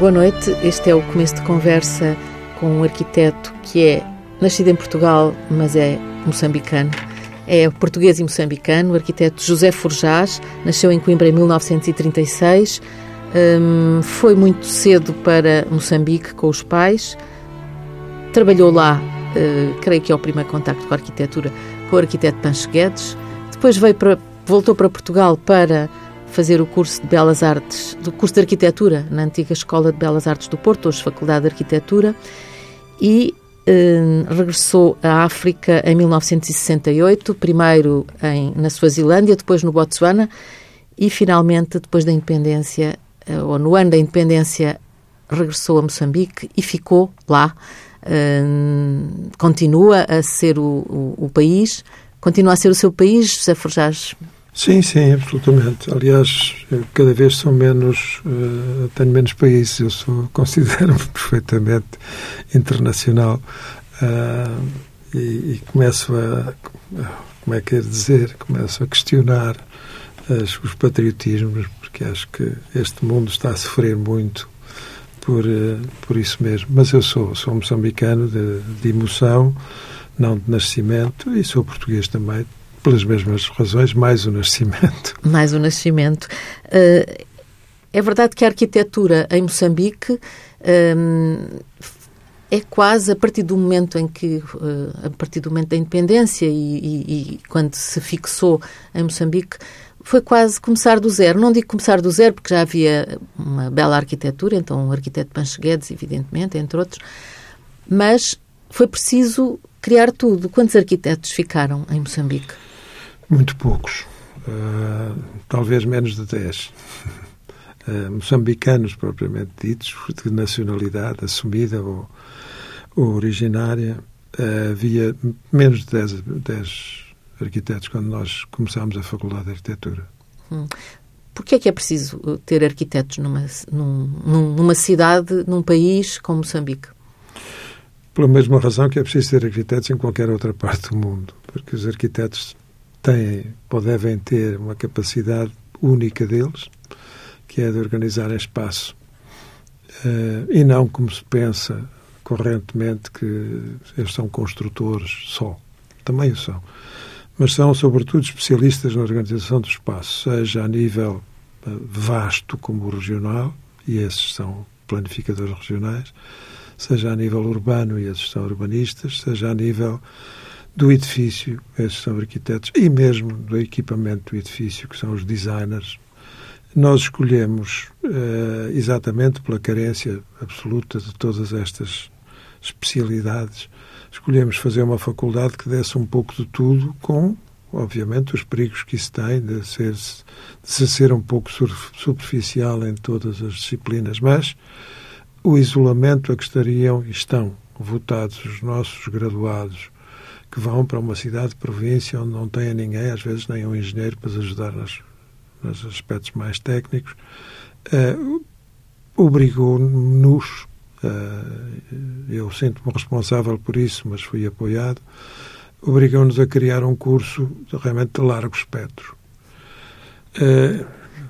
Boa noite. Este é o começo de conversa com um arquiteto que é nascido em Portugal, mas é moçambicano. É português e moçambicano, o arquiteto José Forjás, nasceu em Coimbra em 1936, um, foi muito cedo para Moçambique com os pais, trabalhou lá, uh, creio que é o primeiro contacto com a arquitetura, com o arquiteto Pancho Guedes, depois veio para, voltou para Portugal para fazer o curso de Belas Artes, do curso de Arquitetura na antiga Escola de Belas Artes do Porto, hoje Faculdade de Arquitetura, e eh, regressou à África em 1968, primeiro em, na Suazilândia, depois no Botsuana e finalmente, depois da independência, eh, ou no ano da independência, regressou a Moçambique e ficou lá. Eh, continua a ser o, o, o, país, continua a ser o seu país, José Forjás Sim, sim, absolutamente. Aliás, cada vez são menos, uh, tenho menos países. Eu sou, considero-me perfeitamente internacional uh, e, e, começo a, como é que é dizer, começo a questionar as, os patriotismos, porque acho que este mundo está a sofrer muito por, uh, por isso mesmo. Mas eu sou, sou moçambicano de, de emoção, não de nascimento, e sou português também pelas mesmas razões, mais o nascimento. Mais o nascimento. Uh, é verdade que a arquitetura em Moçambique um, é quase a partir do momento em que, uh, a partir do momento da independência e, e, e, quando se fixou em Moçambique, foi quase começar do zero. Não digo começar do zero, porque já havia uma bela arquitetura, então o arquiteto Pancho Guedes, evidentemente, entre outros, mas foi preciso criar tudo. Quantos arquitetos ficaram em Moçambique? Muito poucos. Uh, talvez menos de 10. Uh, moçambicanos, propriamente ditos, de nacionalidade assumida ou, ou originária. Uh, havia menos de 10, 10 arquitetos quando nós começámos a Faculdade de Arquitetura. Hum. Por que é que é preciso ter arquitetos numa, num, numa cidade, num país como Moçambique? Pela mesma razão que é preciso ter arquitetos em qualquer outra parte do mundo, porque os arquitetos têm ou devem ter uma capacidade única deles, que é de organizar espaço. Uh, e não como se pensa correntemente que eles são construtores só. Também o são. Mas são, sobretudo, especialistas na organização do espaço, seja a nível uh, vasto como o regional, e esses são planificadores regionais, seja a nível urbano, e esses são urbanistas, seja a nível do edifício, esses são arquitetos, e mesmo do equipamento do edifício, que são os designers. Nós escolhemos, uh, exatamente pela carência absoluta de todas estas especialidades, escolhemos fazer uma faculdade que desse um pouco de tudo, com, obviamente, os perigos que isso tem de ser, de se ser um pouco superficial em todas as disciplinas, mas o isolamento a que estariam e estão votados os nossos graduados que vão para uma cidade, província, onde não têm ninguém, às vezes nem um engenheiro para ajudar nas, nos aspectos mais técnicos, uh, obrigou-nos, uh, eu sinto-me responsável por isso, mas fui apoiado, obrigou-nos a criar um curso de, realmente de largo espectro. Uh,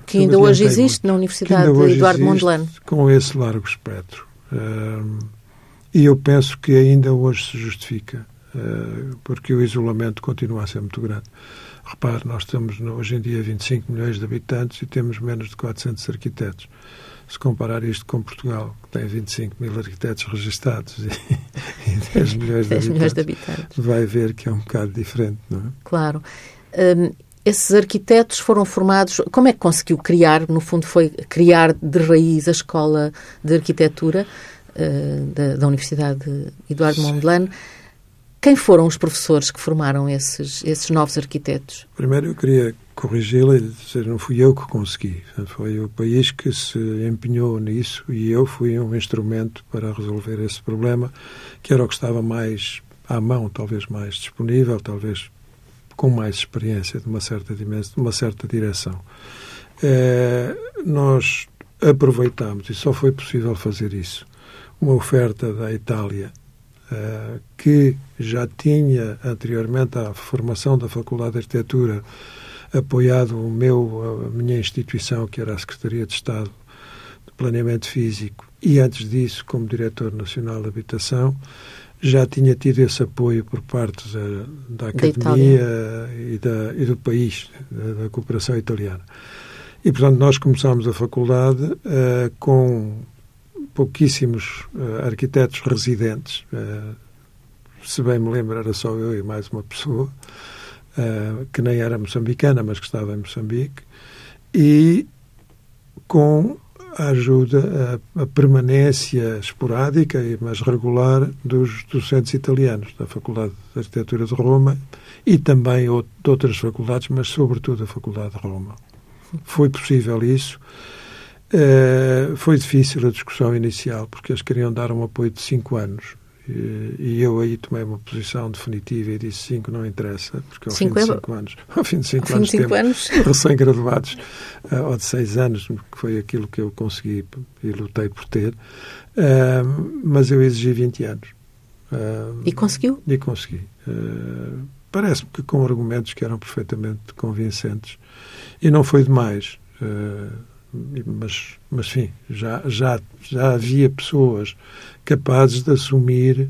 que ainda hoje existe na Universidade de Eduardo Mondlane. Com esse largo espectro. e eu penso que ainda hoje se justifica. Eh, porque o isolamento continua a ser muito grande. Repare, nós temos hoje em dia 25 milhões de habitantes e temos menos de 400 arquitetos. Se comparar isto com Portugal, que tem 25 mil arquitetos registados e, e 10, milhões, de, 10 milhões de habitantes, vai ver que é um bocado diferente, não é? Claro. Um, esses arquitetos foram formados. Como é que conseguiu criar? No fundo, foi criar de raiz a escola de arquitetura uh, da, da, Universidade Eduardo Mondlane. Quem foram os professores que formaram esses, esses novos arquitetos? Primeiro eu queria corrigi-la e dizer não fui eu que consegui. Foi o país que se empenhou nisso e eu fui um instrumento para resolver esse problema, que era o que estava mais à mão, talvez mais disponível, talvez com mais experiência de uma certa dimensão, de uma certa direção. É, nós aproveitámos, e só foi possível fazer isso, uma oferta da Itália que já tinha anteriormente à formação da Faculdade de Arquitetura apoiado o meu, a minha instituição, que era a Secretaria de Estado de planeamento físico e antes disso como diretor nacional de habitação já tinha tido esse apoio por parte da, da academia e, da, e, do país, da, da, cooperação italiana. E, portanto, nós começámos a faculdade uh, com pouquíssimos uh, arquitetos residentes. Uh, se bem me lembro, era só eu e mais uma pessoa, que nem era moçambicana, mas que estava em Moçambique. E com a ajuda, a, a, permanência esporádica, mas regular, dos docentes italianos da Faculdade de Arquitetura de Roma e também de outras faculdades, mas sobretudo a Faculdade de Roma. Foi possível isso. Uh, foi difícil a discussão inicial, porque eles queriam dar um apoio de cinco anos. E, eu aí tomei uma posição definitiva e disse cinco não interessa, porque ao cinco fim de é cinco anos, ao fim de cinco anos, de cinco anos. recém-graduados, uh, ou de seis anos, que foi aquilo que eu consegui e lutei por ter, uh, mas eu exigi 20 anos. E conseguiu? E consegui. Parece-me que com argumentos que eram perfeitamente convincentes. E não foi demais. Uh, mas, mas enfim, já, já, já havia pessoas capazes de assumir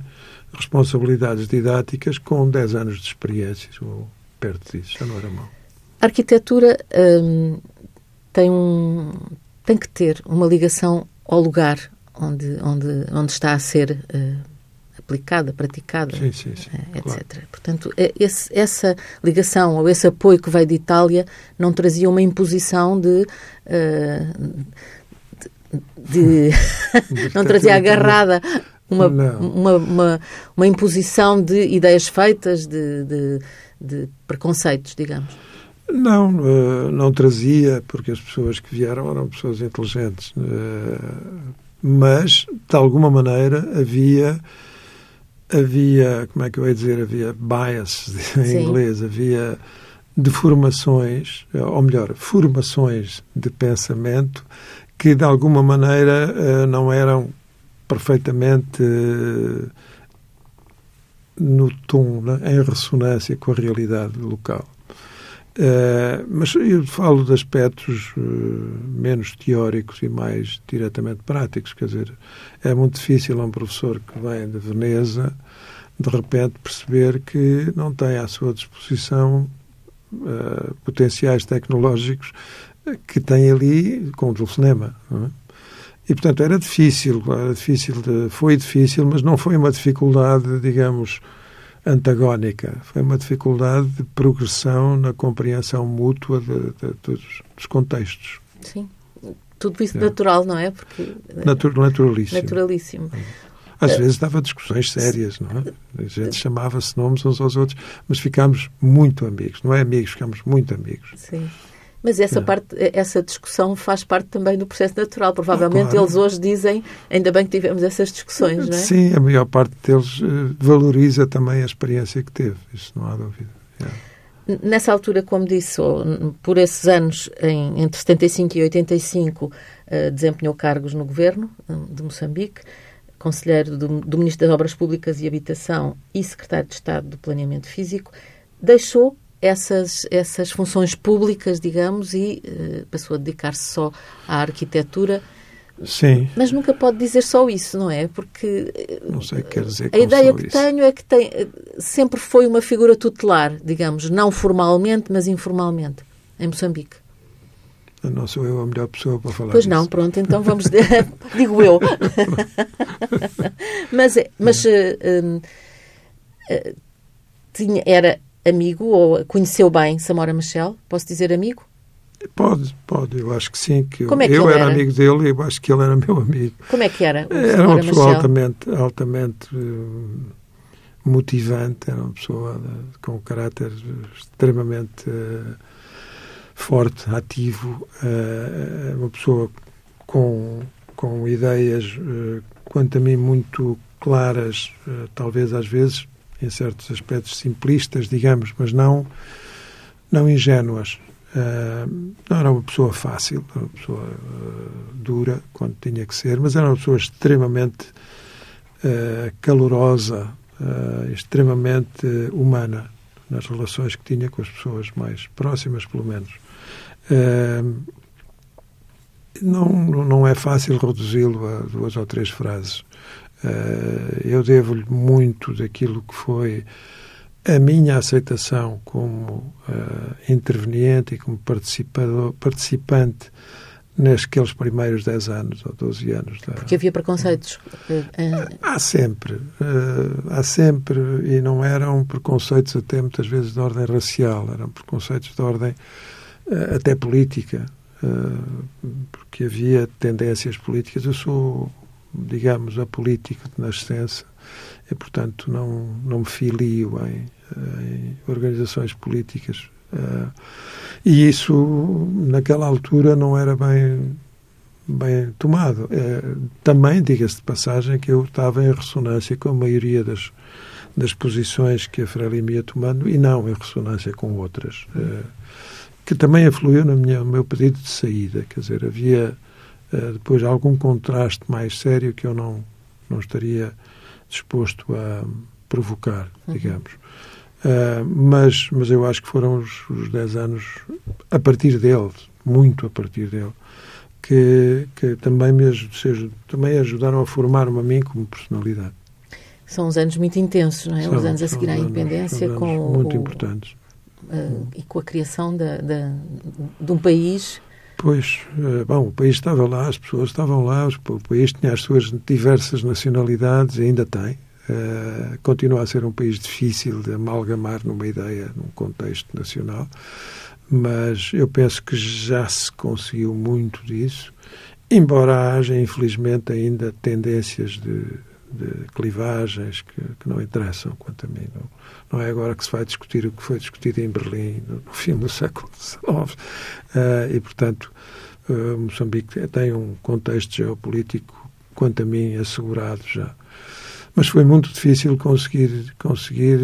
responsabilidades didáticas com 10 anos de experiência, ou perto disso, já não era mal. A arquitetura hum, tem, um, tem que ter uma ligação ao lugar onde, onde, onde está a ser uh, aplicada, praticada, sim, sim, sim, etc. Claro. Portanto, é esse, essa ligação ou esse apoio que veio de Itália não trazia uma imposição de. Uh, de, de não trazia agarrada uma, uma, uma, uma, imposição de ideias feitas, de, de, de preconceitos, digamos. Não, não trazia, porque as pessoas que vieram eram pessoas inteligentes. Mas, de alguma maneira, havia havia, como é que eu ia dizer, havia bias em Sim. inglês, havia deformações, ou melhor, formações de pensamento que de alguma maneira eh, não eram perfeitamente eh, no tom, né, em ressonância com a realidade local. Uh, mas eu falo de aspectos uh, menos teóricos e mais diretamente práticos. Quer dizer, é muito difícil a um professor que vem de Veneza, de repente, perceber que não tem à sua disposição uh, potenciais tecnológicos que tem ali com o telefonema. É? E, portanto, era difícil, era difícil de, foi difícil, mas não foi uma dificuldade, digamos, antagónica. Foi uma dificuldade de progressão na compreensão mútua de, de, dos, dos, contextos. Sim. Tudo isso é. natural, não é? Porque, Natur, naturalíssimo. Naturalíssimo. Às vezes dava discussões sérias, não é? A gente chamava-se nomes uns aos outros, mas ficámos muito amigos. Não é amigos, ficámos muito amigos. Sim. Mas essa, é. parte, essa discussão faz parte também do processo natural. Provavelmente claro. eles hoje dizem, ainda bem que tivemos essas discussões, não é? Sim, a maior parte deles eh, valoriza também a experiência que teve, isso não há dúvida. É. Nessa altura, como disse, por esses anos, entre 75 e 85, eh, desempenhou cargos no governo eh, de Moçambique, conselheiro do, do Ministro das Obras Públicas e Habitação e secretário de Estado do Planeamento Físico. Deixou essas, essas funções públicas, digamos, e uh, passou a dedicar-se só à arquitetura. Sim. Mas nunca pode dizer só isso, não é? Porque eh, não sei quer dizer a ideia que isso. tenho é que tem, sempre foi uma figura tutelar, digamos, não formalmente, mas informalmente, em Moçambique. Não sou eu a melhor pessoa para falar Pois não, pronto, então vamos... digo eu. mas mas uh, uh, tinha, era amigo ou conheceu bem Samora Machel? Posso dizer amigo? Pode, pode, eu acho que sim. Que Como é que eu era, era, amigo dele e eu acho que ele era meu amigo. Como é que era? Era uma pessoa altamente, altamente uh, motivante, era uma pessoa de, com um caráter extremamente uh, forte, ativo, uh, uma pessoa com, com ideias, quanto a mim, muito claras, talvez às vezes em certos aspectos simplistas, digamos, mas não, não ingênuas. Uh, não era uma pessoa fácil, era uma pessoa uh, dura quando tinha que ser, mas era uma pessoa extremamente uh, calorosa, extremamente humana nas relações que tinha com as pessoas mais próximas, pelo menos. não, não é fácil reduzi-lo a duas ou três frases. Uh, eu devo-lhe muito daquilo que foi a minha aceitação como uh, interveniente e como participante naqueles primeiros 10 anos ou 12 anos. Da... Porque havia preconceitos? Há sempre. Há sempre. E não eram preconceitos até muitas vezes de ordem racial, eram preconceitos de ordem até política. Porque havia tendências políticas. Eu sou, digamos, apolítico de nascença e, portanto, não, não me filio em, em organizações políticas. Uh, e isso, naquela altura, não era bem, bem tomado. Uh, também, diga-se de passagem, que eu estava em ressonância com a maioria das, das posições que a Frelimo ia tomando e não em ressonância com outras. Uh, que também afluiu no meu pedido de saída. Quer dizer, havia depois algum contraste mais sério que eu não, não estaria disposto a provocar, uhum. digamos. Uh, mas, mas eu acho que foram os, os 10 anos a partir dele, muito a partir dele, que, que também me seja, também ajudaram a formar-me a mim como personalidade. São uns anos muito intensos, não é? São, os anos a seguir à independência, anos, com muito o, importantes. Uh, e com a criação de, de, de um país Pois, eh, bom, o país estava lá, as pessoas estavam lá, o país tinha as suas diversas nacionalidades, ainda tem. Uh, continua a ser um país difícil de amalgamar numa ideia, num contexto nacional, mas eu penso que já se conseguiu muito disso, embora haja, infelizmente, ainda tendências de, de clivagens que, que, não interessam, quanto a mim. Não, não, é agora que se vai discutir o que foi discutido em Berlim no, no fim do século XIX. Uh, e, portanto, uh, Moçambique tem um contexto geopolítico, quanto a mim, assegurado já. Mas foi muito difícil conseguir, conseguir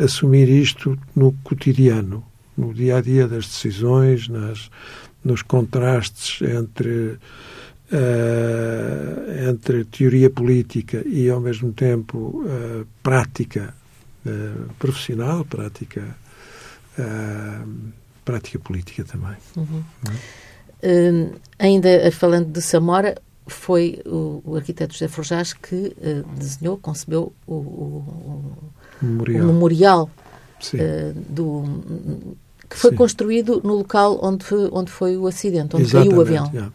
assumir isto no cotidiano, no dia a dia das decisões, nas, nos contrastes entre uh, entre teoria política e, ao mesmo tempo, uh, prática uh, profissional, prática, prática política também. Uhum. Uhum. ainda falando de Samora, foi o, o arquiteto José Forjás que desenhou, concebeu o, o, memorial, o memorial do que foi Sim. construído no local onde foi, onde foi o acidente, onde Exatamente, caiu o avião. Yeah.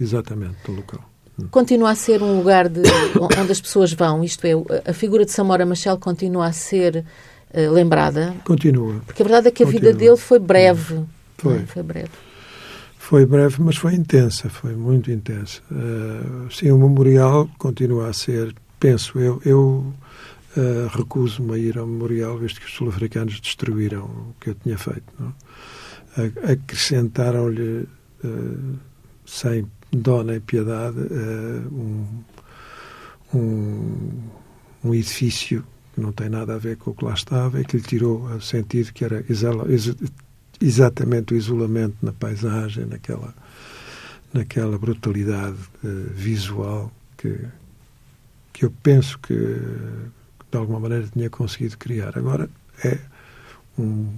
Exatamente, do local. Continua a ser um lugar de, onde as pessoas vão, isto é, a figura de Samora Machel continua a ser uh, lembrada? Continua. Porque a verdade é que a continua. vida dele foi breve. Hum. Foi. É? Foi breve. Foi breve, mas foi intensa, foi muito intensa. Uh, sim, o memorial continua a ser, penso eu, eu uh, recuso-me a ir ao memorial, visto que os sul-africanos destruíram o que eu tinha feito. Não? Acrescentaram-lhe, uh, sem dó nem piedade uh, um, um, um, edifício que não tem nada a ver com o que lá estava e que lhe tirou o sentido que era exatamente o isolamento na paisagem, naquela, naquela brutalidade uh, visual que, que eu penso que de alguma maneira tinha conseguido criar. Agora é um,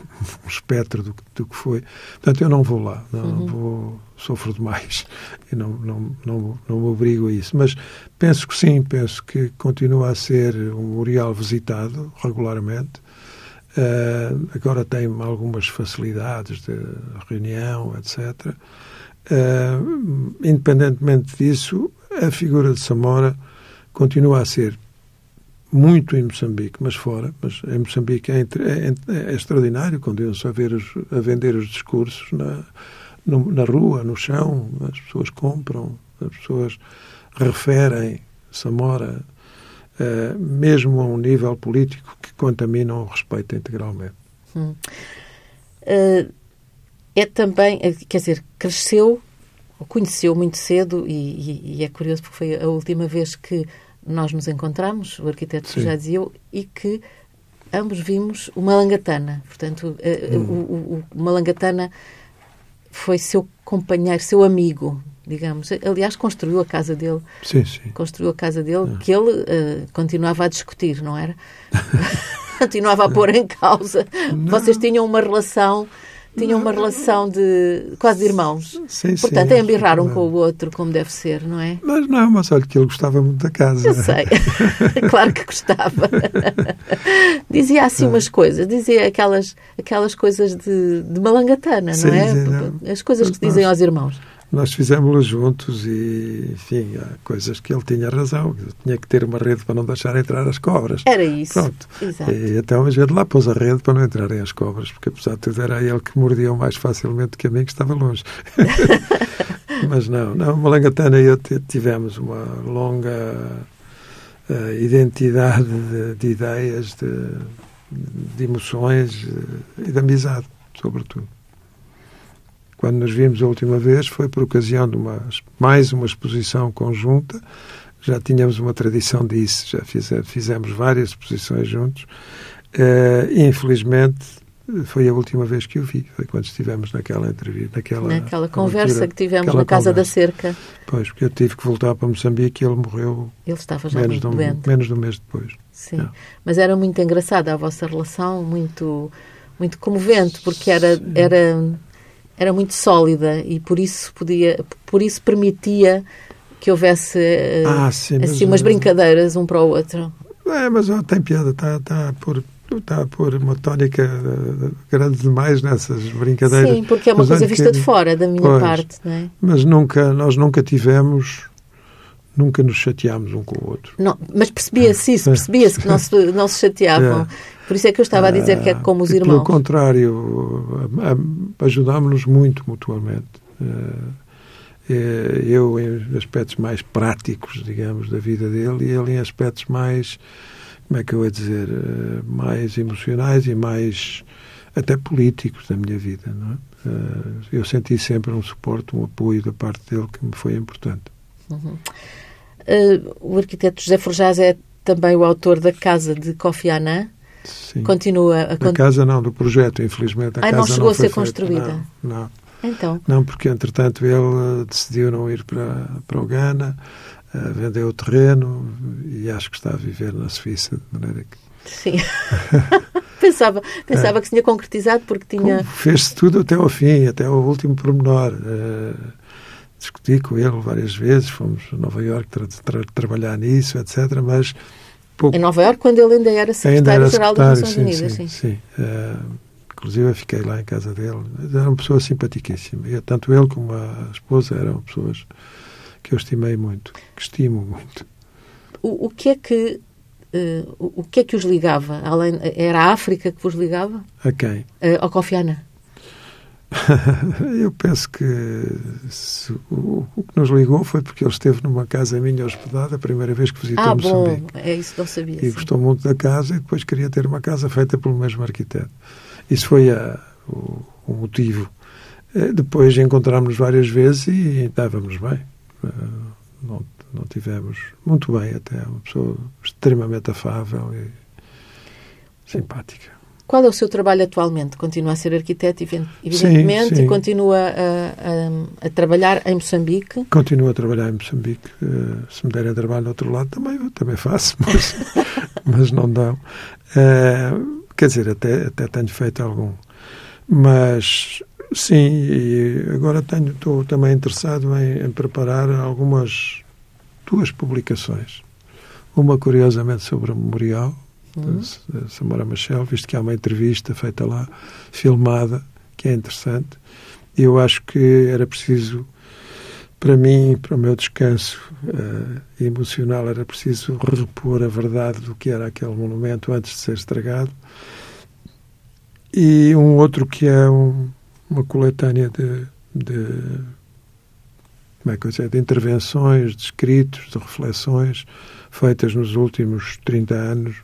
um espectro do, do, que foi. Portanto, eu não vou lá, não, uhum. vou, sofro demais e não, não, não, não me obrigo a isso. Mas penso que sim, penso que continua a ser um memorial visitado regularmente. Uh, agora tem algumas facilidades de reunião, etc. Uh, eh, independentemente disso, a figura de Samora continua a ser muito em Moçambique, mas fora. Mas em Moçambique é, é, é extraordinário quando se a, ver os, a vender os discursos na, no, na rua, no chão. As pessoas compram, as pessoas referem Samora, uh, mesmo a um nível político que, quanto a mim, não o respeita integralmente. Hum. Uh, é também, eh, quer dizer, cresceu, conheceu muito cedo e, e, e é curioso porque foi a última vez que nós nos encontramos, o arquiteto já dizia eu, e que ambos vimos o Malangatana. Portanto, eh, hum. o, o, o Malangatana foi seu companheiro, seu amigo, digamos. Aliás, construiu a casa dele. Sim, sim. Construiu a casa dele, é. que ele uh, continuava a discutir, não era? continuava a pôr em causa. Não. Vocês tinham uma relação tinham uma relação de quase de irmãos. Sim, Portanto, sim, embirraram um acho com o outro, como deve ser, não é? Mas não, mas olha que ele gostava muito da casa. Eu sei. claro que gostava. dizia assim umas coisas, dizia aquelas, aquelas coisas de, de malangatana, Sim, não é? não. As coisas que dizem aos irmãos. Nós fizemos-lo juntos e, enfim, há coisas que ele tinha razão. Eu tinha que ter uma rede para não deixar entrar as cobras. Era isso. Pronto. Exato. E então a gente lá pôs a rede para não entrarem as cobras, porque apesar de tudo era ele que mordiam mais facilmente que a mim, que estava longe. Mas não, não, Malangatana e eu tivemos uma longa eh, identidade de, de ideias, de, de emoções eh, e de amizade, sobretudo. Quando nos vimos a última vez foi por ocasião de uma, mais uma exposição conjunta. Já tínhamos uma tradição disso, já fize- fizemos várias exposições juntos. Eh, infelizmente, foi a última vez que o vi, foi quando estivemos naquela entrevista, naquela, Naquela conversa que tivemos na Casa da conversa. Cerca. Pois, porque eu tive que voltar para Moçambique e ele morreu Ele estava já menos de, um, doente. menos de um mês depois. Sim. Não. Mas era muito engraçada a vossa relação, muito, muito comovente, porque era, era, era muito sólida e por isso podia, por isso permitia que houvesse eh, Ah, sim, assim umas brincadeiras um para o outro. É, mas ó, tem piada, está tá por, tá por uma tónica eh, grande demais nessas brincadeiras. Sim, porque é uma Mas coisa vista que- de fora da minha Pois. parte, não é? Mas nunca, nós nunca tivemos, nunca nos chateámos um com o outro. Não, mas percebia-se isso, percebia-se que não se, não se chateavam. Por isso é que eu estava a dizer que é como os Ah, Pelo irmãos. contrário, a- a- ajudámos-nos muito mutuamente. Eh, eh, Eu em aspectos mais práticos, digamos, da vida dele, e ele em aspectos mais, como é que eu ia dizer, eh, mais emocionais e mais até políticos da minha vida. Não é? Eu senti sempre um suporte, um apoio da parte dele que me foi importante. Eh, o arquiteto José Forjás é também o autor da Casa de Kofi Annan. Sim. Continua a Da casa não, do projeto, infelizmente. A não casa chegou a foi ser construída? Não, não. Então, Não, porque entretanto ele eh, decidiu não ir para, para o Ghana, eh, vendeu o terreno e acho que está a viver na Suíça, de maneira que sim. pensava pensava que se tinha concretizado porque tinha. Fez-se tudo até ao fim, até ao último pormenor. Eh, discuti com ele várias vezes, fomos a Nova Iorque tra tra trabalhar nisso, etc. Mas pouco Em Nova Iorque, quando ele ainda era secretário-geral das secretário, Nações sim, Unidas. sim, Sim. sim. Eh, inclusive eu fiquei lá em casa dele. Era uma pessoa simpaticíssima. E tanto ele como a esposa eram pessoas que eu estimei muito, que estimo muito. O, o que é que. eh, o o que é que os ligava? Além, era a África que vos ligava? A quem? Eh, ao Kofi Annan? Eu penso que se- o, o que nos ligou foi porque ele esteve numa casa minha hospedada a primeira vez que visitou Ah, bom, Moçambique. é isso que não sabia. E sim. gostou muito da casa e depois queria ter uma casa feita pelo mesmo arquiteto. Isso foi a- o, o motivo. Eh, Depois encontramos-nos várias vezes e estávamos bem. Eh, Não, não tivemos muito bem até. Uma pessoa extremamente afável e simpática. Qual é o seu trabalho atualmente? Continua a ser arquiteto, evi- evidentemente, sim. e continua a, a- a trabalhar em Moçambique. Continuo a trabalhar em Moçambique. Eh, Se me derem trabalho no outro lado, também, eu também faço, mas, mas não dão. Eh, quer dizer, até, até tenho feito algum. Mas, sim, e agora tenho, estou também interessado em, em preparar algumas, duas publicações. Uma, curiosamente, sobre o memorial, Uhum. de Samora Machel, visto que há uma entrevista feita lá, filmada, que é interessante. Eu acho que era preciso, para mim, para o meu descanso eh, emocional, era preciso repor a verdade do que era aquele monumento antes de ser estragado. E um outro que é um- uma coletânea de, de, como é que eu sei, de intervenções, de escritos, de reflexões feitas nos últimos 30 anos,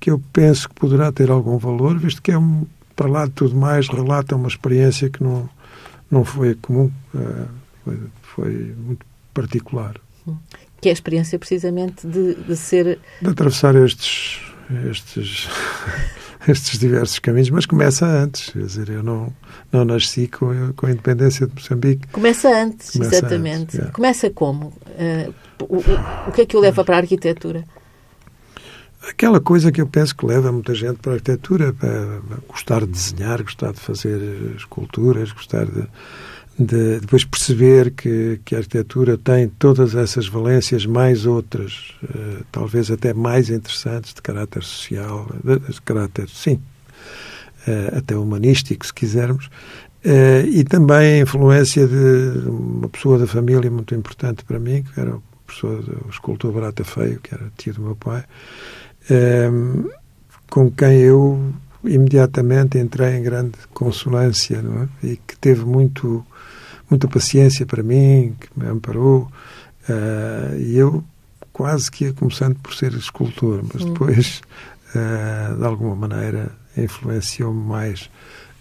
que eu penso que poderá ter algum valor, visto que é um, para lá de tudo mais, relata uma experiência que não, não foi comum, eh, foi, foi muito particular. Que é a experiência, precisamente, de, de ser. De atravessar estes, estes, estes diversos caminhos, mas começa antes, quer dizer, eu não, não nasci com, com a independência de Moçambique. Começa antes, Começa exatamente. antes, é. Começa como? Eh, o, o- o que é que o leva para a arquitetura? Aquela coisa que eu penso que leva muita gente para a arquitetura, para gostar de desenhar, gostar de fazer esculturas, gostar de, de depois perceber que, que a arquitetura tem todas essas valências, mais outras, uh, talvez até mais interessantes, de caráter social, de, de caráter, sim, uh, até humanístico, se quisermos, uh, e também a influência de uma pessoa da família muito importante para mim, que era o professor, o escultor Barata Feio, que era tio do meu pai, com quem eu imediatamente entrei em grande consonância é? e que teve muito muita paciência para mim, que me amparou. Uh, e eu quase que ia começando por ser escultor, mas depois, uh, de alguma maneira, influenciou-me mais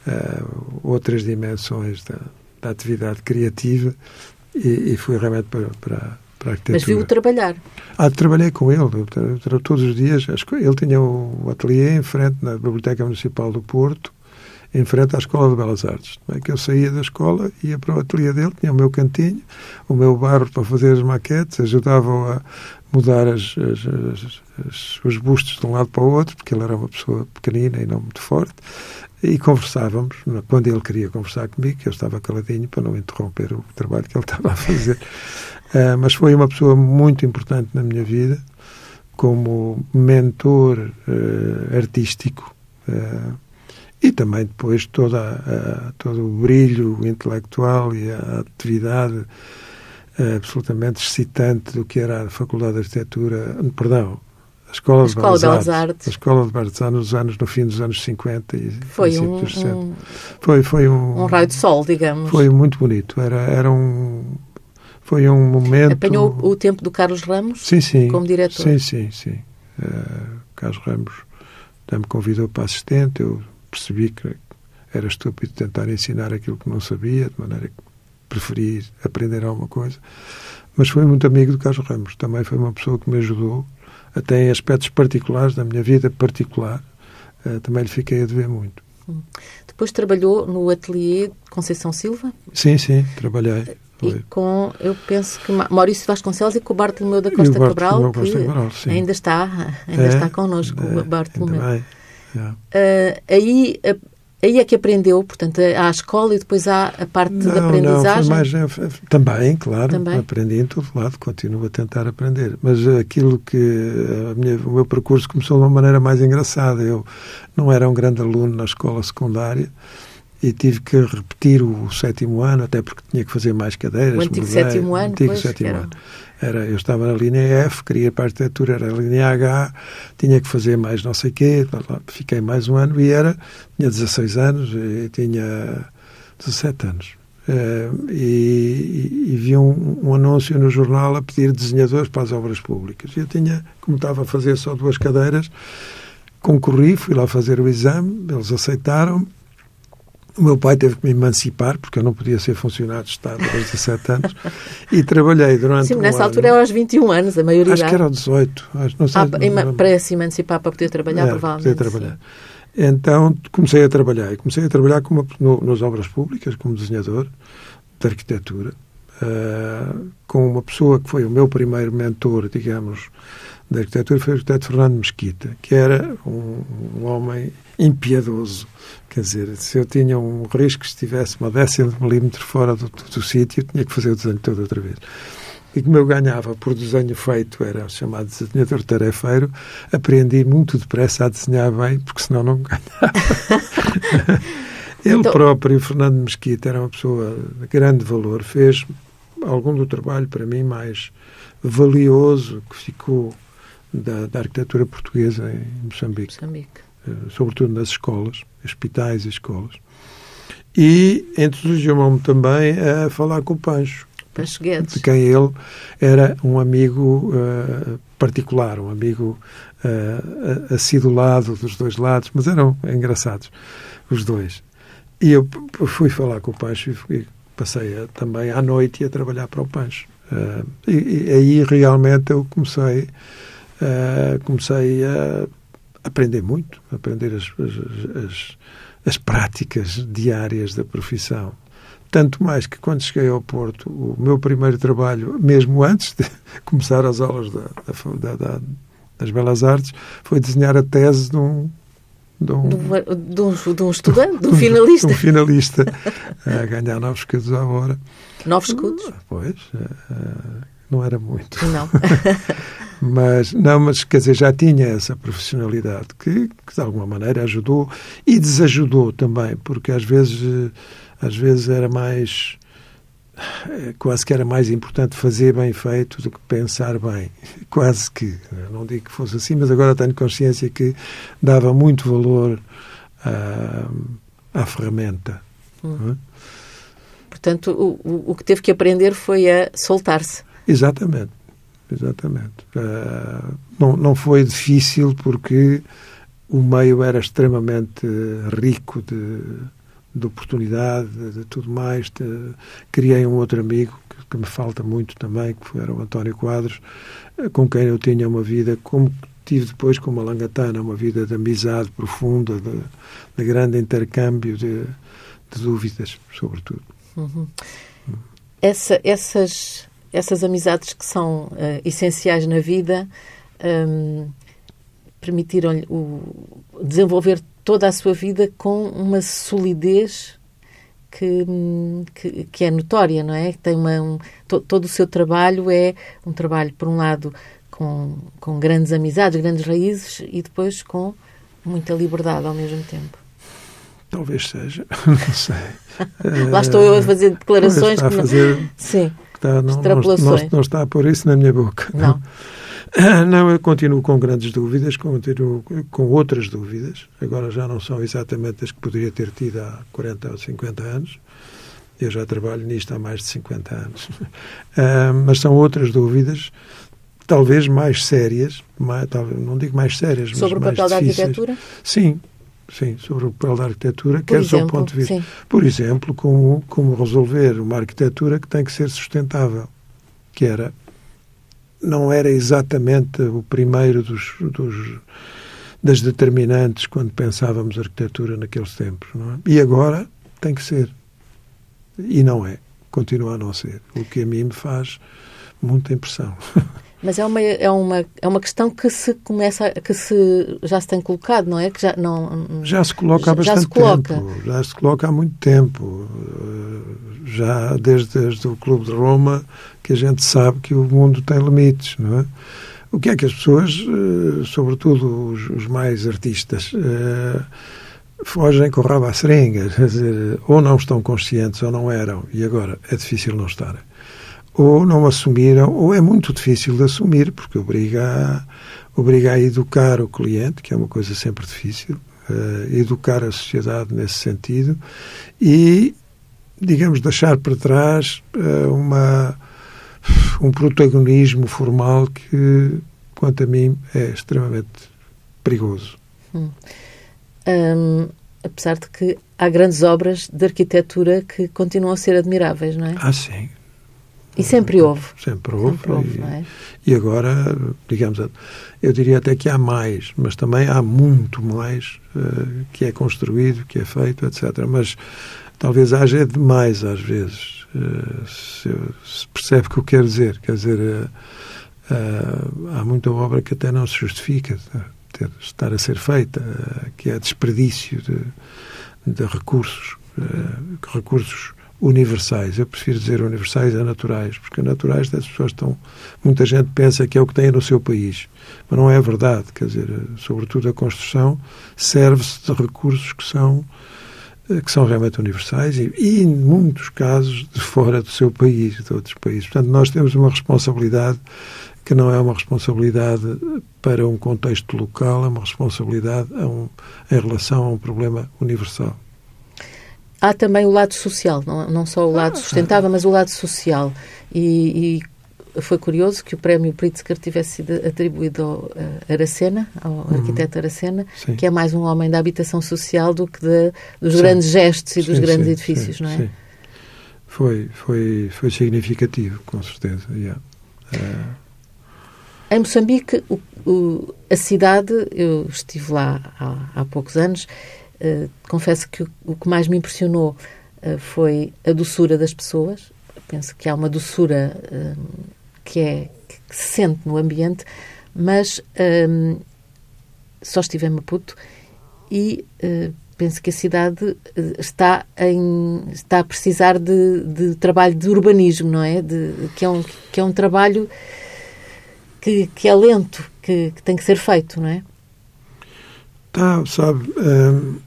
uh, outras dimensões da, da, atividade criativa e, e fui realmente para, para, para a arquitetura. Mas viu trabalhar? Ah, trabalhei com ele, todos os dias. Ele tinha o ateliê em frente na Biblioteca Municipal do Porto, em frente à Escola de Belas Artes. É que eu saía da escola, ia para o ateliê dele, tinha o meu cantinho, o meu barro para fazer as maquetes, ajudava a mudar as, as, as, os bustos de um lado para o outro, porque ele era uma pessoa pequenina e não muito forte, e conversávamos, quando ele queria conversar comigo, eu estava caladinho para não interromper o trabalho que ele estava a fazer. Uh, mas foi uma pessoa muito importante na minha vida, como mentor uh, artístico. Uh, e também depois toda a, todo o brilho intelectual e a atividade eh, absolutamente excitante do que era a Faculdade de Arquitetura, perdão, a Escola, a Escola de, Belas, Artes, Artes. A Escola de Belas Artes nos anos, no fim dos anos 50 e foi um, dos 60. Um, foi, foi um, um raio de sol, digamos. Foi muito bonito. Era, era um foi um momento. Apanhou o tempo do Carlos Ramos sim, sim, como diretor. Sim, sim, sim. Uh, Carlos Ramos me convidou para assistente, eu percebi que era estúpido tentar ensinar aquilo que não sabia, de maneira que preferi aprender alguma coisa. Mas foi muito amigo do Carlos Ramos. Também foi uma pessoa que me ajudou, até em aspectos particulares da minha vida particular. Uh, também lhe fiquei a dever muito. Depois trabalhou no ateliê Conceição Silva? Sim, sim, trabalhei. E com, eu penso que Maurício Vasconcelos e com o Bartolomeu da Costa Cabral, Costa que Cabral, ainda está, ainda é, está connosco, é, o Bartolomeu. Uh, aí, aí é que aprendeu, portanto, à escola e depois há a parte não, da aprendizagem? Não, mais, é, também, claro, também. aprendi em todo lado, continuo a tentar aprender. Mas aquilo que minha, o meu percurso começou de uma maneira mais engraçada. Eu não era um grande aluno na escola secundária, e tive que repetir o sétimo ano, até porque tinha que fazer mais cadeiras. O antigo mudei, sétimo ano, antigo pois, sétimo ano. Era, eu estava na linha F, queria ir para a arquitetura, era a linha H, tinha que fazer mais não sei o quê, fiquei mais um ano e era, tinha 16 anos e tinha 17 anos. Uh, e, e, vi um, um, anúncio no jornal a pedir desenhadores para as obras públicas. Eu tinha, como estava a fazer só duas cadeiras, concorri, fui lá fazer o exame, eles aceitaram o meu pai teve que me emancipar, porque eu não podia ser funcionário de Estado aos 17 anos, e trabalhei durante Sim, um nessa ano. altura era aos 21 anos, a maioria. Acho que era aos 18. Acho, não sei, ah, não, para se emancipar, para poder trabalhar, é, provavelmente. Poder trabalhar. Então comecei a trabalhar. E comecei a trabalhar como, no, nas obras públicas, como desenhador de arquitetura, uh, com uma pessoa que foi o meu primeiro mentor, digamos, da arquitetura, foi o arquiteto Fernando Mesquita, que era um, um homem impiedoso. Quer dizer, se eu tinha um risco que estivesse uma décima de milímetro fora do, do, do sítio, tinha que fazer o desenho todo outra vez. E como eu ganhava por desenho feito, era chamado desenhador tarefeiro, aprendi muito depressa a desenhar bem, porque senão não ganhava. Ele então... próprio, Fernando Mesquita, era uma pessoa de grande valor, fez algum do trabalho para mim mais valioso que ficou da, da arquitetura portuguesa em Moçambique. Moçambique. Eh, sobretudo nas escolas, hospitais e escolas. E entusiasmou-me também a falar com o Pancho. Pancho Guedes. De quem ele era um amigo uh, particular, um amigo uh, acidulado dos dois lados, mas eram engraçados os dois. E eu fui falar com o Pancho e passei a, também à noite a trabalhar para o Pancho. Uh, e, e, aí realmente eu comecei, comecei a aprender muito, aprender as, as, as, as práticas diárias da profissão. Tanto mais que quando cheguei ao Porto, o meu primeiro trabalho, mesmo antes de começar as aulas da, da, da, das Belas Artes, foi desenhar a tese de um de um, de um, de um estudante, de um finalista. De um finalista a ganhar novos escudos à hora. Novos escudos? Ah, pois, eh, não era muito. Não. Mas, não, mas quer dizer, já tinha essa profissionalidade que, que, de alguma maneira ajudou e desajudou também, porque às vezes, eh, às vezes era mais eh, quase que era mais importante fazer bem feito do que pensar bem. Quase que. Não digo que fosse assim, mas agora tenho consciência que dava muito valor à, à ferramenta. Hum. É? Portanto, o, o que teve que aprender foi a soltar-se. Exatamente. Exatamente. Uh, não, não foi difícil porque o meio era extremamente rico de de oportunidade, de, de tudo mais. De, criei um outro amigo que, que, me falta muito também, que era o António Quadros, eh, com quem eu tinha uma vida, como tive depois com a Langatana, uma vida de amizade profunda, de, de grande intercâmbio de, de, dúvidas, sobretudo. Uhum. Essa, essas, essas amizades que são uh, essenciais na vida um, permitiram-lhe desenvolver toda a sua vida com uma solidez que, que, que é notória, não é? Tem uma, um, to, todo o seu trabalho é um trabalho, por um lado, com, com grandes amizades, grandes raízes e depois com muita liberdade ao mesmo tempo. Talvez seja, não sei. Lá estou eu a fazer declarações está a fazer, não... Sim, está, não, não, não, está a pôr isso na minha boca. Não. Não, eu continuo com grandes dúvidas, continuo com outras dúvidas. Agora já não são exatamente as que poderia ter tido há 40 ou 50 anos. Eu já trabalho nisto há mais de 50 anos. mas são outras dúvidas, talvez mais sérias, mais, talvez, não digo mais sérias, sobre mas o papel da arquitetura? Sim, sim, sobre o papel da arquitetura, Por quer exemplo, do ponto de vista. Sim. Por exemplo, como, como resolver uma arquitetura que tem que ser sustentável, que era não era exatamente o primeiro dos, dos, das determinantes quando pensávamos arquitetura naqueles tempos. Não é? E agora tem que ser. E não é. Continua a não ser. O que a mim me faz muita impressão. Mas é uma, é uma, é uma questão que se começa, que se, já se tem colocado, não é? Que já, não, já se coloca há bastante coloca. tempo. Já se coloca há muito tempo. Já desde, desde o Clube de Roma que a gente sabe que o mundo tem limites, não é? O que é que as pessoas, eh, sobretudo os, os mais artistas, eh, fogem com o rabo à seringa, quer dizer, ou não estão conscientes ou não eram, e agora é difícil não estarem ou não assumiram, ou é muito difícil de assumir, porque obriga a, obriga a educar o cliente, que é uma coisa sempre difícil, uh, educar a sociedade nesse sentido, e, digamos, deixar para trás uh, uma, um protagonismo formal que, quanto a mim, é extremamente perigoso. Hum. Um, apesar de que há grandes obras de arquitetura que continuam a ser admiráveis, não é? Ah, sim. E sempre houve. Sempre houve. Sempre houve e, é? e, agora, digamos, eu diria até que há mais, mas também há muito mais uh, que é construído, que é feito, etc. Mas talvez haja demais às vezes. Uh, se, se, percebe o que eu quero dizer. Quer dizer, uh, há muita obra que até não se justifica ter, estar a ser feita, que é desperdício de, de recursos, recursos universais. Eu prefiro dizer universais a naturais, porque naturais as pessoas estão. Muita gente pensa que é o que tem no seu país, mas não é verdade. Quer dizer, sobretudo a construção serve-se de recursos que são eh, que são realmente universais e, e, em muitos casos, de fora do seu país, de outros países. Portanto, nós temos uma responsabilidade que não é uma responsabilidade para um contexto local, é uma responsabilidade um, em relação a um problema universal há também o lado social, não, não só o lado ah, sustentável, mas o lado social. E, e, foi curioso que o prémio Pritzker tivesse sido atribuído ao Aracena, ao uhum. arquiteto Aracena, sim. que é mais um homem da habitação social do que de, dos sim. grandes gestos e sim, dos grandes edifícios, não é? Foi, foi, foi significativo, com certeza. Yeah. Em Moçambique, o, o, a cidade, eu estive lá há, há poucos anos, eh, confesso que o, que mais me impressionou uh, foi a doçura das pessoas. Penso que há uma doçura uh, que, é, que se sente no ambiente, mas um, só estive em Maputo e penso que a cidade está, em, está a precisar de, de trabalho de urbanismo, não é? De, que, é um, que é um trabalho que, que é lento, que, que tem que ser feito, não é? Tá, sabe, hum,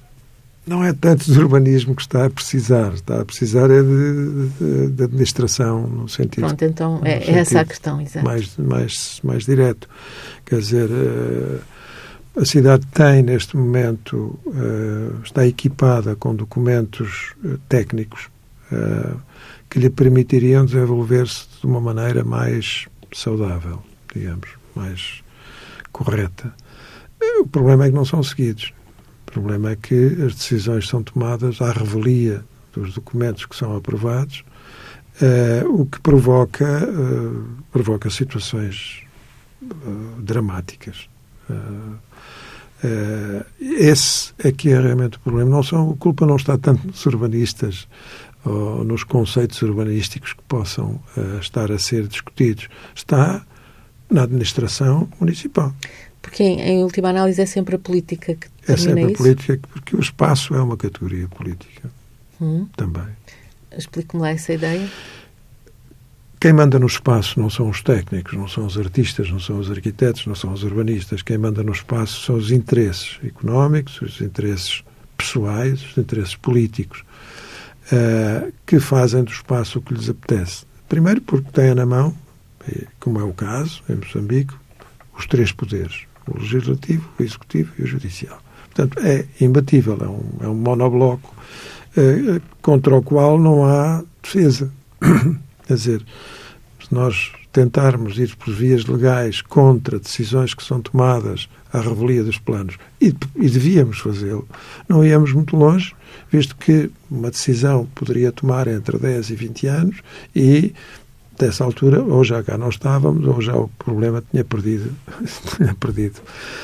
não é tanto de urbanismo que está a precisar, está a precisar é de, de, de administração, no sentido... Pronto, então é, é essa a questão, exato. Mais, mais, mais direto. Quer dizer, uh, a cidade tem, neste momento, uh, está equipada com documentos uh, técnicos que lhe permitiriam desenvolver-se de uma maneira mais saudável, digamos, mais correta. O problema é que não são seguidos. Problema é que as decisões são tomadas à revelia dos documentos que são aprovados, uh, o que provoca, uh, provoca situações uh, dramáticas. esse é que é realmente o problema. Não são, a culpa não está tanto nos urbanistas ou nos conceitos urbanísticos que possam estar a ser discutidos. Está na administração municipal. Porque, em, última análise, é sempre a política que É sempre a política, porque o espaço é uma categoria política hum. também. Explique-me lá essa ideia. Quem manda no espaço não são os técnicos, não são os artistas, não são os arquitetos, não são os urbanistas. Quem manda no espaço são os interesses económicos, os interesses pessoais, os interesses políticos, uh, que fazem do espaço o que lhes apetece. Primeiro porque têm na mão, como é o caso em Moçambique, os três poderes o legislativo, o executivo e o judicial. Portanto, é imbatível, é um, é um monobloco eh, contra o qual não há defesa. Quer dizer, se nós tentarmos ir por vias legais contra decisões que são tomadas à revelia dos planos, e, e devíamos fazê-lo, não íamos muito longe, visto que uma decisão poderia tomar entre 10 e 20 anos e dessa altura, ou já cá não estávamos, ou já o problema tinha perdido, tinha perdido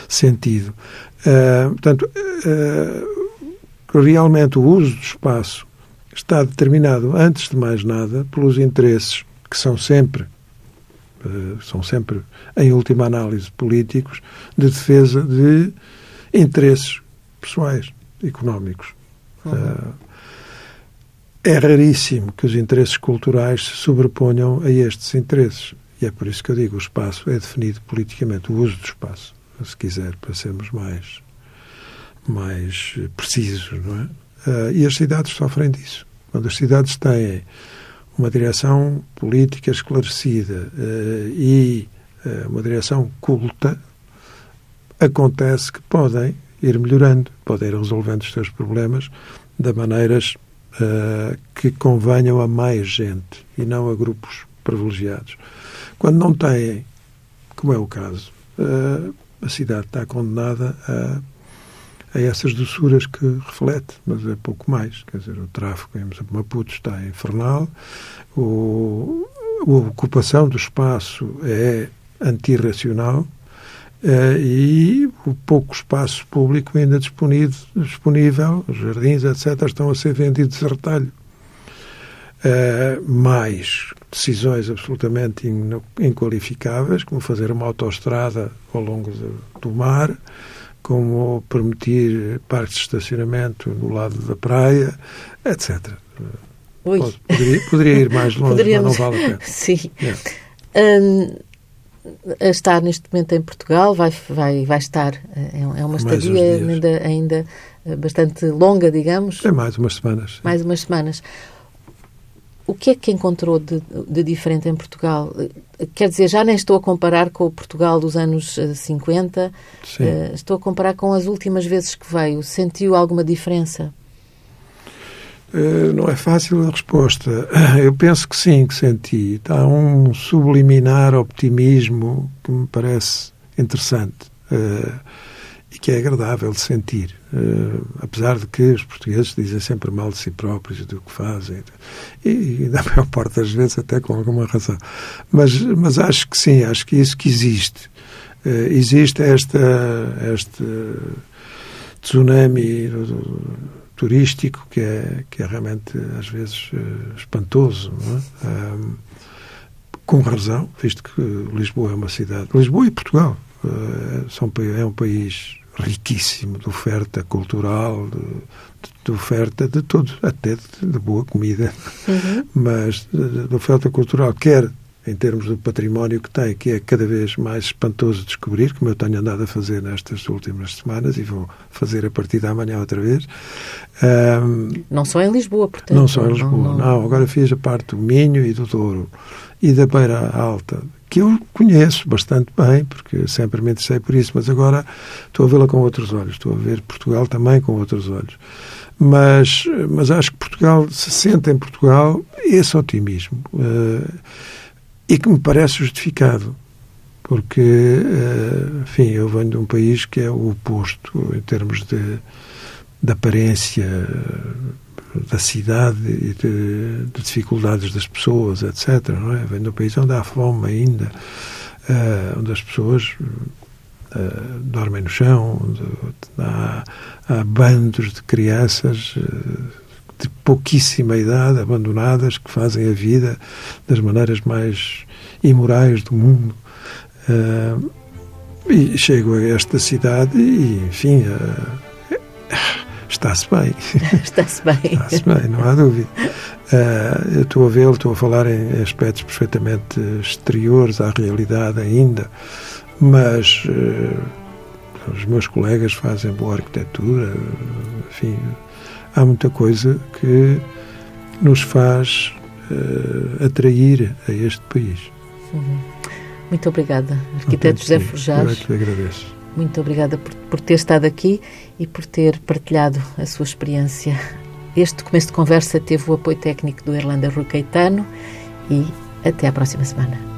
sentido. Uh, portanto, uh, realmente o uso do espaço está determinado, antes de mais nada, pelos interesses que são sempre, uh, são sempre, em última análise, políticos, de defesa de interesses pessoais, económicos. Uhum é raríssimo que os interesses culturais se sobreponham a estes interesses. E é por isso que eu digo, o espaço é definido politicamente, o uso do espaço, se quiser, para sermos mais, mais precisos, não é? Uh, e as cidades sofrem disso. Quando as cidades têm uma direção política esclarecida uh, e uh, uma direção culta, acontece que podem ir melhorando, podem ir resolvendo os seus problemas de maneiras uh, que convenham a mais gente e não a grupos privilegiados. Quando não têm, como é o caso, uh, a cidade está condenada a, a essas doçuras que reflete, mas é pouco mais. Quer dizer, o tráfego em Maputo está infernal, o, a ocupação do espaço é antirracional, e o pouco espaço público ainda disponível, os jardins, etc., estão a ser vendidos de retalho. Uh, mais decisões absolutamente inqualificáveis, como fazer uma autoestrada ao longo do mar, como permitir parques de estacionamento no lado da praia, etc. Pode, poderia, poderia, ir mais longe, Poderíamos... mas não vale a pena. Sim. É. Um está neste momento em Portugal, vai, vai, vai estar, é, é uma estadia ainda, ainda bastante longa, digamos. É mais umas semanas. Mais umas semanas. O que é que encontrou de, de, diferente em Portugal? Quer dizer, já nem estou a comparar com o Portugal dos anos 50, eh, Sim. Eh, estou a comparar com as últimas vezes que veio. Sentiu alguma diferença? Eh, não é fácil a resposta. Eu penso que sim, que senti. Está um subliminar optimismo que me parece interessante uh, e que é agradável de sentir. Uh, apesar de que os portugueses dizem sempre mal de si próprios do que fazem. E, da maior parte das vezes até com alguma razão. Mas, mas acho que sim, acho que isso que existe. existe esta, este tsunami turístico que é, que é realmente, às vezes, uh, espantoso. É? Um, com razão, visto que Lisboa é uma cidade. Lisboa e Portugal, é um país riquíssimo de oferta cultural, de, de oferta de tudo, até de, de boa comida, uhum. mas de, de, oferta cultural, quer em termos do património que tem, que é cada vez mais espantoso descobrir, como eu tenho andado a fazer nestas últimas semanas e vou fazer a partir da manhã outra vez. Um, não só em Lisboa, portanto. Não só em Lisboa, não, não. não, Agora fiz a parte do Minho e do Douro e da Beira Alta, que eu conheço bastante bem, porque sempre me interessei por isso, mas agora estou a vê-la com outros olhos, estou a ver Portugal também com outros olhos. Mas, mas acho que Portugal se sente em Portugal esse otimismo uh, e que me parece justificado, porque, uh, enfim, eu venho de um país que é o oposto em termos de, de aparência da cidade e de, de, dificuldades das pessoas, etc. Não é? Vem de um país onde há fome ainda, uh, onde as pessoas uh, dormem no chão, onde há, há bandos de crianças uh, de pouquíssima idade, abandonadas, que fazem a vida das maneiras mais imorais do mundo. e chego a esta cidade e, enfim, Está-se bem. Está-se bem. Está-se bem, não há dúvida. Uh, estou a vê-lo, estou a falar em aspectos perfeitamente exteriores à realidade ainda, mas uh, os meus colegas fazem boa arquitetura, enfim, há muita coisa que nos faz uh, atrair a este país. Uhum. Muito obrigada, arquiteto José Forjás. Eu é que agradeço. Muito obrigada por, por ter estado aqui e por ter partilhado a sua experiência. Este começo de conversa teve o apoio técnico do Irlanda Rui Caetano e até à próxima semana.